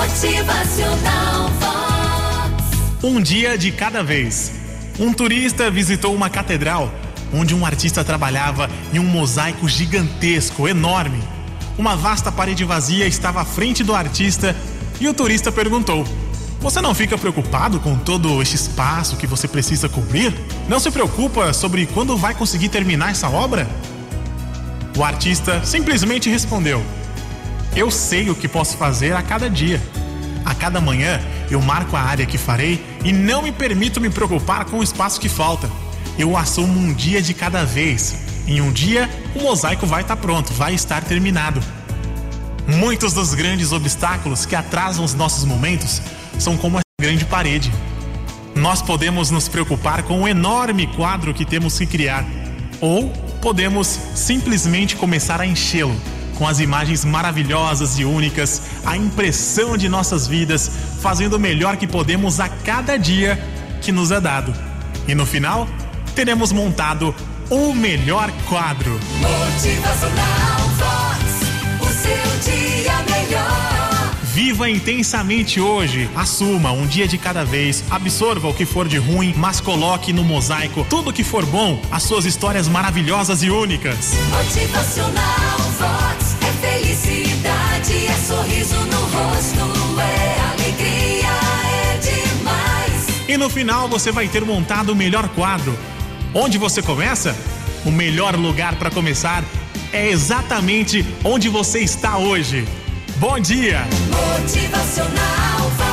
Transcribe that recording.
Motivacional Vox. Um dia de cada vez. Um turista visitou uma catedral onde um artista trabalhava em um mosaico gigantesco, enorme. Uma vasta parede vazia estava à frente do artista e o turista perguntou: Você não fica preocupado com todo este espaço que você precisa cobrir? Não se preocupa sobre quando vai conseguir terminar essa obra? O artista simplesmente respondeu: Eu sei o que posso fazer a cada dia. A cada manhã eu marco a área que farei e não me permito me preocupar com o espaço que falta. Eu assumo um dia de cada vez. Em um dia, o mosaico vai estar pronto, vai estar terminado. Muitos dos grandes obstáculos que atrasam os nossos momentos são como essa grande parede. Nós podemos nos preocupar com o enorme quadro que temos que criar, ou podemos simplesmente começar a enchê-lo com as imagens maravilhosas e únicas, a impressão de nossas vidas, fazendo o melhor que podemos a cada dia que nos é dado. E no final, teremos montado o melhor quadro. Motivacional Vox. O seu dia melhor. Viva intensamente hoje. Assuma um dia de cada vez. Absorva o que for de ruim, mas coloque no mosaico tudo que for bom, as suas histórias maravilhosas e únicas. Motivacional E no final você vai ter montado o melhor quadro. Onde você começa? O melhor lugar para começar é exatamente onde você está hoje. Bom dia! Motivacional.